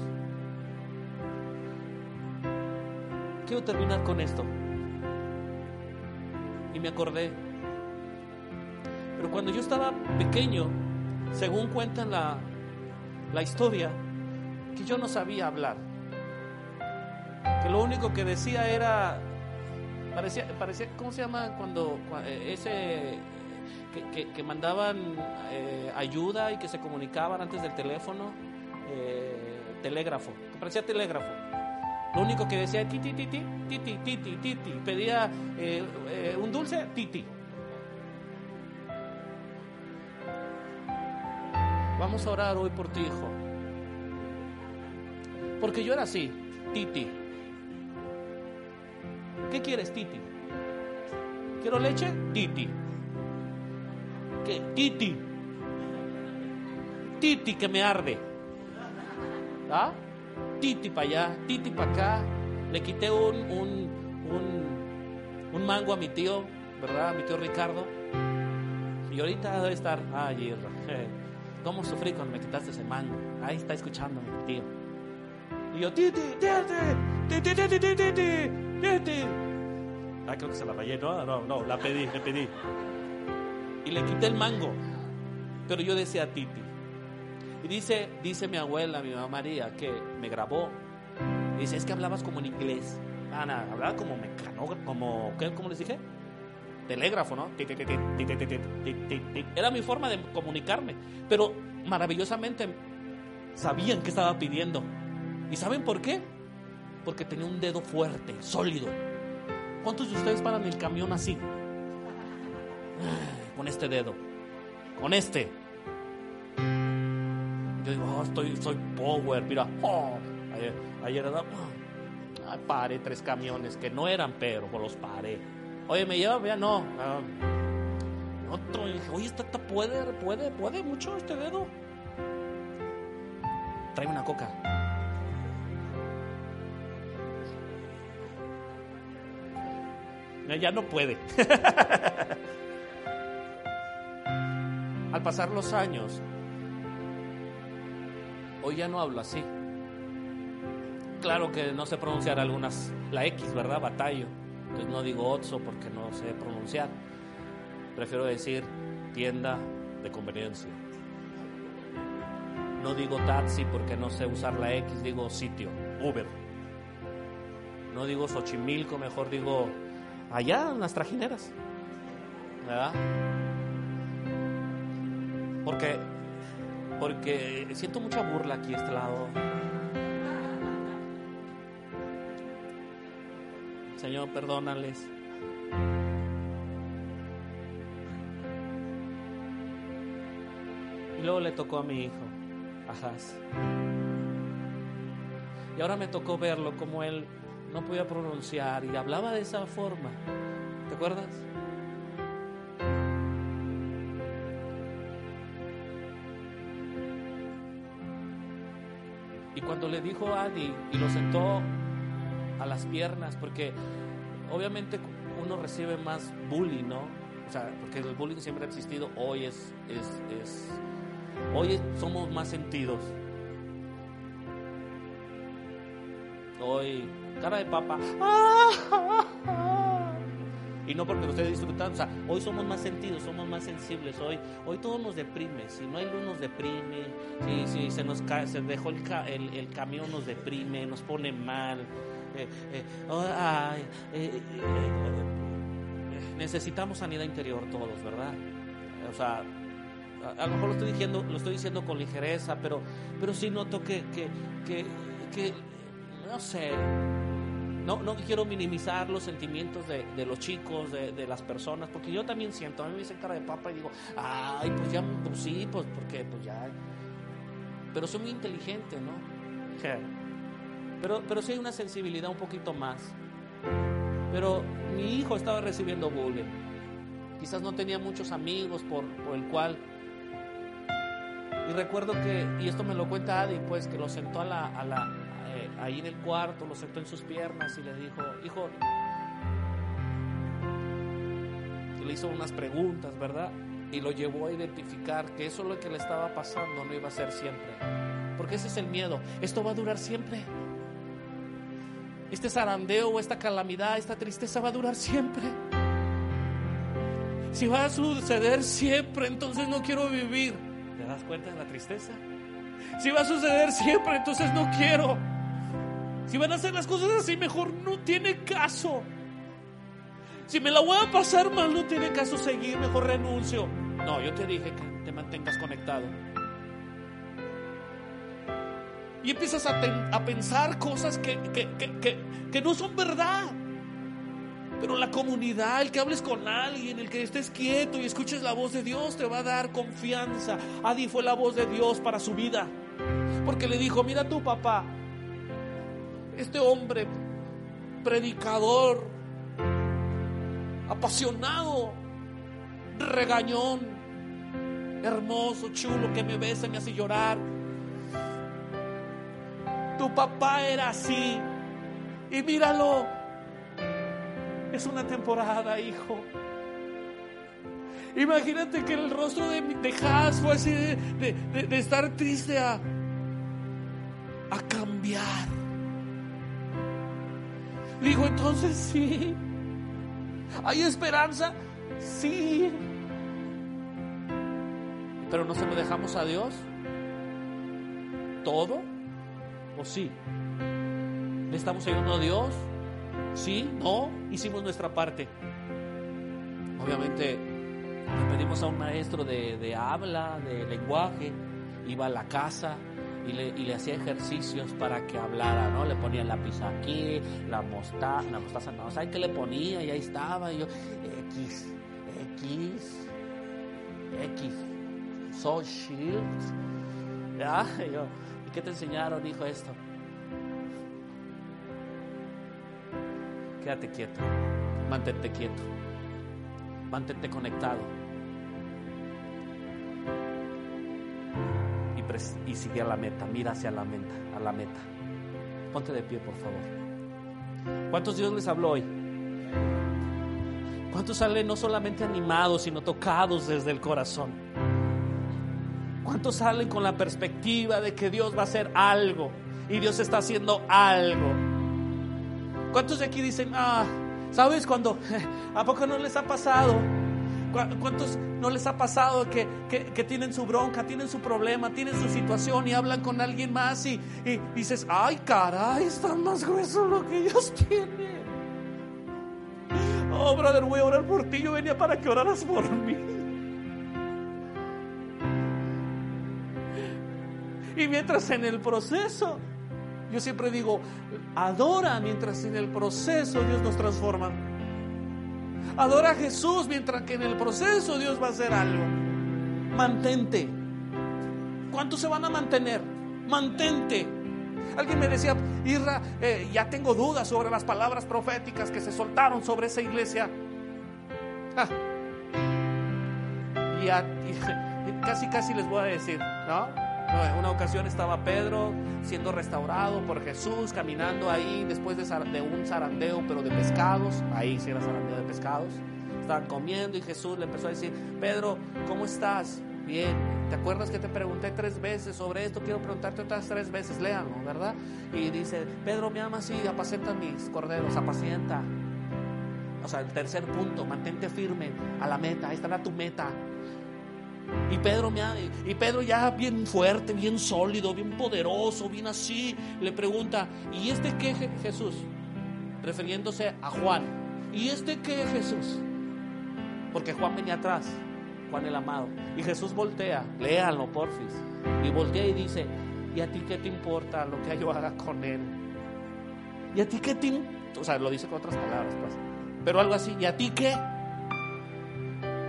Quiero terminar con esto. Y me acordé. Pero cuando yo estaba pequeño, según cuentan la, la historia, que yo no sabía hablar. Que lo único que decía era. Parecía, parecía ¿cómo se llama? Cuando, eh, ese que, mandaban eh, ayuda y que se comunicaban antes del teléfono, eh, telégrafo, que parecía telégrafo. Lo único que decía titi, titi, titi, titi, titi, pedía eh, un dulce, titi. Vamos a orar hoy por ti, hijo. Porque yo era así, titi. ¿Qué quieres, titi? ¿Quiero leche? Titi que Titi, Titi que me arde. ¿Ah? Titi para allá, Titi para acá. Le quité un, un, un, mango a mi tío, ¿verdad? A mi tío Ricardo. Y ahorita debe estar, ay, [laughs] ¿cómo sufrí cuando me quitaste ese mango? Ahí está escuchando mi tío. Y yo, Titi, Titi, Titi, Titi, Titi, Ah, creo que se la rayé, ¿no? No, no, la pedí, le pedí y le quité el mango. Pero yo decía Titi. Y dice, dice mi abuela, mi mamá María, que me grabó. dice, es que hablabas como en inglés. Ana, hablaba como mecano, como, ¿qué, ¿cómo les dije? Telégrafo, ¿no? Era mi forma de comunicarme. Pero maravillosamente sabían que estaba pidiendo. ¿Y saben por qué? Porque tenía un dedo fuerte, sólido. ¿Cuántos de ustedes paran el camión así? con este dedo, con este. Yo digo, oh, estoy, soy power, mira, oh, ayer, ayer oh, paré tres camiones que no eran, pero los paré. Oye, me lleva, vea, no. Ah, otro, dije, oye, esta, puede, puede, puede mucho este dedo. Trae una coca. Ya no puede. Al pasar los años, hoy ya no hablo así. Claro que no sé pronunciar algunas, la X, ¿verdad? Batallo. Entonces no digo Otso porque no sé pronunciar. Prefiero decir tienda de conveniencia. No digo taxi porque no sé usar la X, digo sitio, Uber. No digo Xochimilco, mejor digo allá en las trajineras. ¿Verdad? Porque, porque siento mucha burla aquí a este lado. Señor, perdónales. Y luego le tocó a mi hijo, a Y ahora me tocó verlo como él no podía pronunciar y hablaba de esa forma. ¿Te acuerdas? Y cuando le dijo a Adi y lo sentó a las piernas, porque obviamente uno recibe más bullying, ¿no? O sea, porque el bullying siempre ha existido, hoy es, es, es hoy somos más sentidos. Hoy cara de papa. Y no porque lo esté disfrutando, o sea, hoy somos más sentidos, somos más sensibles, hoy, hoy todo nos deprime, si no hay luz nos deprime, si, si se nos cae, se dejó el, el, camión nos deprime, nos pone mal, eh, eh, oh, eh, necesitamos sanidad interior todos, ¿verdad? O sea, a, lo mejor lo estoy diciendo, lo estoy diciendo con ligereza, pero, pero sí noto que, que, que no sé, no, no quiero minimizar los sentimientos de, de los chicos, de, de, las personas, porque yo también siento, a mí me dicen cara de papa y digo, ay, pues ya, pues sí, pues porque, pues ya. Pero soy muy inteligente, ¿no? Pero, pero sí hay una sensibilidad un poquito más. Pero mi hijo estaba recibiendo bullying. Quizás no tenía muchos amigos por, por el cual. Y recuerdo que, y esto me lo cuenta Adi, pues que lo sentó a la, a la, ahí en el cuarto, lo sentó en sus piernas y le dijo, hijo, le hizo unas preguntas, ¿verdad? Y lo llevó a identificar que eso lo que le estaba pasando no iba a ser siempre. Porque ese es el miedo. Esto va a durar siempre. Este zarandeo, esta calamidad, esta tristeza va a durar siempre. Si va a suceder siempre, entonces no quiero vivir. ¿Te das cuenta de la tristeza? Si va a suceder siempre, entonces no quiero. Si van a hacer las cosas así, mejor no tiene caso. Si me la voy a pasar mal, no tiene caso seguir, mejor renuncio. No, yo te dije que te mantengas conectado. Y empiezas a, a pensar cosas que, que, que, que, no son verdad. Pero la comunidad, el que hables con alguien, el que estés quieto y escuches la voz de Dios, te va a dar confianza. Adi fue la voz de Dios para su vida. Porque le dijo, mira tu papá, este hombre predicador, apasionado, regañón, hermoso, chulo, que me besa, me hace llorar. Tu papá era así. Y míralo. Es una temporada, hijo. Imagínate que el rostro de, de Haas fue así de, de, de estar triste a, a cambiar. Dijo, entonces sí. ¿Hay esperanza? Sí. Pero no se lo dejamos a Dios. ¿Todo? ¿O sí? ¿Le estamos ayudando a Dios? ¿Sí? ¿No? Hicimos nuestra parte. Obviamente le pedimos a un maestro de, de habla, de lenguaje, iba a la casa, y le, hacía ejercicios para que hablara, ¿no? Le ponía el lápiz aquí, la mostaza, la mostaza no, ¿sabe qué le ponía? Y ahí estaba, y yo, X, X, X, so shield, ¿ya? Y yo, ¿y qué te enseñaron, hijo, esto? Quédate quieto, mantente quieto, mantente conectado. Y sigue a la meta, mira hacia la meta, a la meta. Ponte de pie, por favor. ¿Cuántos Dios les habló hoy? ¿Cuántos salen no solamente animados, sino tocados desde el corazón? ¿Cuántos salen con la perspectiva de que Dios va a hacer algo y Dios está haciendo algo? ¿Cuántos de aquí dicen, ah, ¿sabes cuando? [laughs] ¿A poco no les ha pasado? ¿Cuántos no les ha pasado que, que, tienen su bronca, tienen su problema, tienen su situación y hablan con alguien más y, y dices, ay caray, está más grueso lo que ellos tienen? Oh, brother, voy a orar por ti, yo venía para que oraras por mí. Y mientras en el proceso, yo siempre digo, adora mientras en el proceso Dios nos transforma. Adora a Jesús mientras que en el proceso Dios va a hacer algo. Mantente. ¿Cuántos se van a mantener? Mantente. Alguien me decía, Irra, eh, ya tengo dudas sobre las palabras proféticas que se soltaron sobre esa iglesia. Ah. Y, [laughs] casi, casi les voy a decir, ¿no? Una ocasión estaba Pedro siendo restaurado por Jesús, caminando ahí después de, un zarandeo, pero de pescados. Ahí sí era zarandeo de pescados. Estaban comiendo y Jesús le empezó a decir, Pedro, ¿cómo estás? Bien, ¿te acuerdas que te pregunté tres veces sobre esto? Quiero preguntarte otras tres veces, léanlo, ¿verdad? Y dice, Pedro, me ama así, apacienta mis corderos, apacienta. O sea, el tercer punto, mantente firme a la meta, ahí estará tu meta. Y Pedro, me y Pedro ya bien fuerte, bien sólido, bien poderoso, bien así, le pregunta, ¿y este qué Jesús? Refiriéndose a Juan. ¿Y este qué Jesús? Porque Juan venía atrás, Juan el amado. Y Jesús voltea, léanlo porfis. Y voltea y dice, ¿y a ti qué te importa lo que yo haga con él? ¿Y a ti qué te O sea, lo dice con otras palabras, pues. Pero algo así, ¿y a ti qué?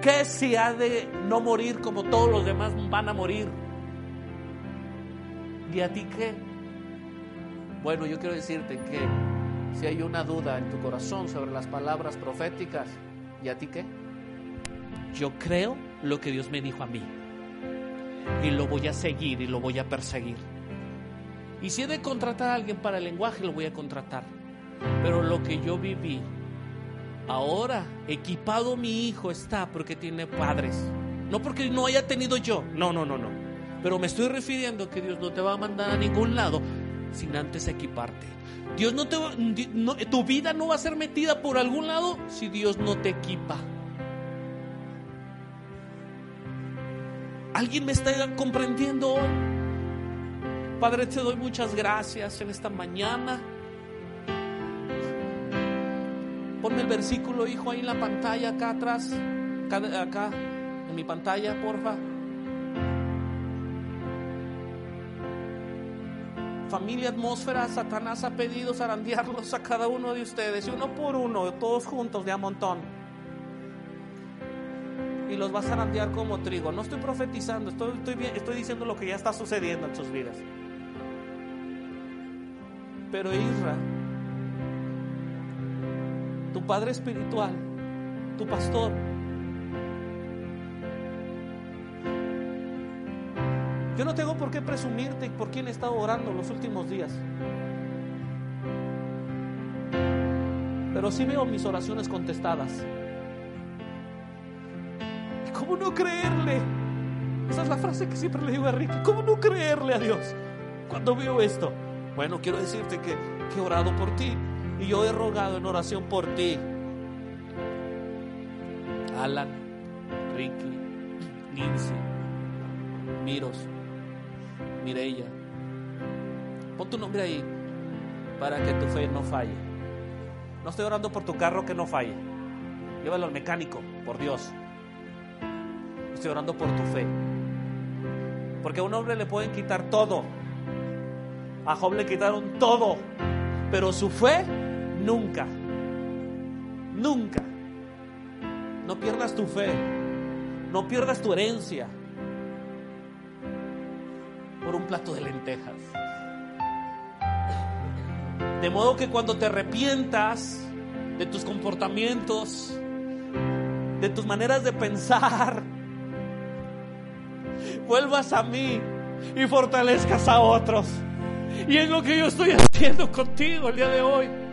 ¿Qué si ha de no morir como todos los demás van a morir? ¿Y a ti qué? Bueno, yo quiero decirte que si hay una duda en tu corazón sobre las palabras proféticas, ¿y a ti qué? Yo creo lo que Dios me dijo a mí. Y lo voy a seguir y lo voy a perseguir. Y si he de contratar a alguien para el lenguaje, lo voy a contratar. Pero lo que yo viví Ahora, equipado mi hijo está porque tiene padres. No porque no haya tenido yo. No, no, no, no. Pero me estoy refiriendo que Dios no te va a mandar a ningún lado sin antes equiparte. Dios no te va, tu vida no va a ser metida por algún lado si Dios no te equipa. ¿Alguien me está comprendiendo hoy? Padre, te doy muchas gracias en esta mañana. Ponme el versículo, hijo, ahí en la pantalla, acá atrás, acá, en mi pantalla, porfa. Familia Atmósfera, Satanás ha pedido zarandearlos a cada uno de ustedes, y uno por uno, todos juntos, de a montón. Y los va a zarandear como trigo. No estoy profetizando, estoy, estoy, estoy diciendo lo que ya está sucediendo en sus vidas. Pero Israel tu padre espiritual, tu pastor. Yo no tengo por qué presumirte por quién he estado orando los últimos días. Pero sí veo mis oraciones contestadas. ¿Cómo no creerle? Esa es la frase que siempre le digo a Ricky. ¿Cómo no creerle a Dios cuando veo esto? Bueno, quiero decirte que, que he orado por ti, y yo he rogado en oración por ti. Alan, Ricky, Nancy, Miros, Mireya. Pon tu nombre ahí para que tu fe no falle. No estoy orando por tu carro que no falle. Llévalo al mecánico, por Dios. Estoy orando por tu fe. Porque a un hombre le pueden quitar todo. A Job le quitaron todo. Pero su fe Nunca, nunca. No pierdas tu fe, no pierdas tu herencia por un plato de lentejas. De modo que cuando te arrepientas de tus comportamientos, de tus maneras de pensar, vuelvas a mí y fortalezcas a otros. Y es lo que yo estoy haciendo contigo el día de hoy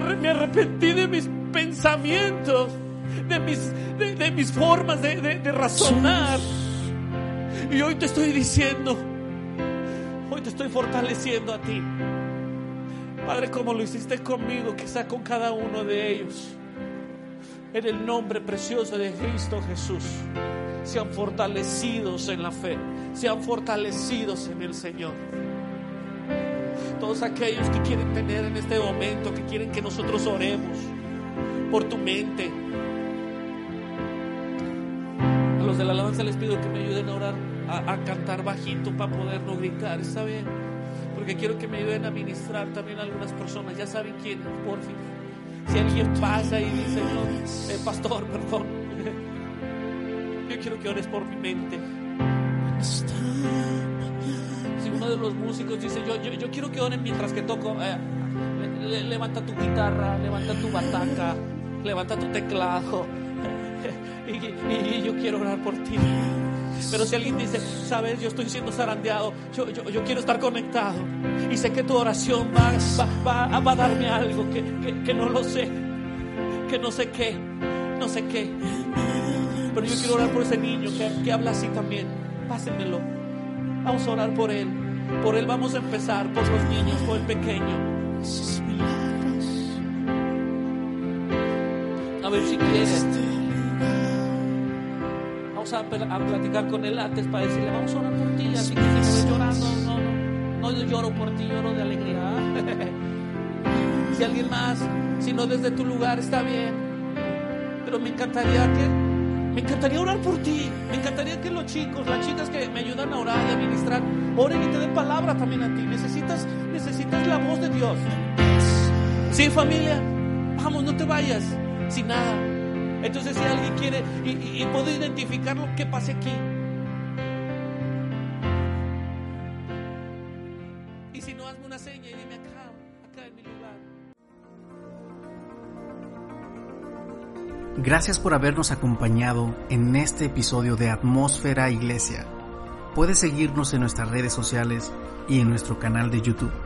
me arrepentí de mis pensamientos, de mis, de, mis formas de, de razonar. Y hoy te estoy diciendo, hoy te estoy fortaleciendo a ti. Padre, como lo hiciste conmigo, sea con cada uno de ellos. En el nombre precioso de Cristo Jesús. Sean fortalecidos en la fe. Sean fortalecidos en el Señor todos aquellos que quieren tener en este momento, que quieren que nosotros oremos por tu mente. A los de la alabanza les pido que me ayuden a orar, a, cantar bajito para poder no gritar, ¿está bien? Porque quiero que me ayuden a ministrar también a algunas personas, ya saben quién, por fin. Si alguien pasa y dice, Señor, eh, pastor, perdón, [laughs] yo quiero que ores por mi mente de los músicos dice, yo, yo, quiero que oren mientras que toco, eh, levanta tu guitarra, levanta tu bataca, levanta tu teclado, [laughs] y, yo quiero orar por ti. Pero si alguien dice, sabes, yo estoy siendo zarandeado, yo, yo, yo quiero estar conectado. Y sé que tu oración va, va, va, va a darme algo que, que, que no lo sé, que no sé qué, no sé qué. Pero yo quiero orar por ese niño que, que habla así también. Pásenmelo. Vamos a orar por él. Por él vamos a empezar, por los niños, por el pequeño. A ver si quieres. Vamos a, a platicar con él antes para decirle, vamos a orar por ti. Así que si me ves llorando, no, no, no yo lloro por ti, lloro de alegría. [laughs] si alguien más, si no desde tu lugar, está bien. Pero me encantaría que, me encantaría orar por ti. Me encantaría que los chicos, las chicas que me ayudan a orar y a ministrar, oren y te den palabra también a ti. Necesitas, necesitas la voz de Dios. Sí, familia, vamos, no te vayas sin nada. Entonces, si alguien quiere y, y, y puedo identificar lo que pase aquí. Gracias por habernos acompañado en este episodio de Atmósfera Iglesia. Puedes seguirnos en nuestras redes sociales y en nuestro canal de YouTube.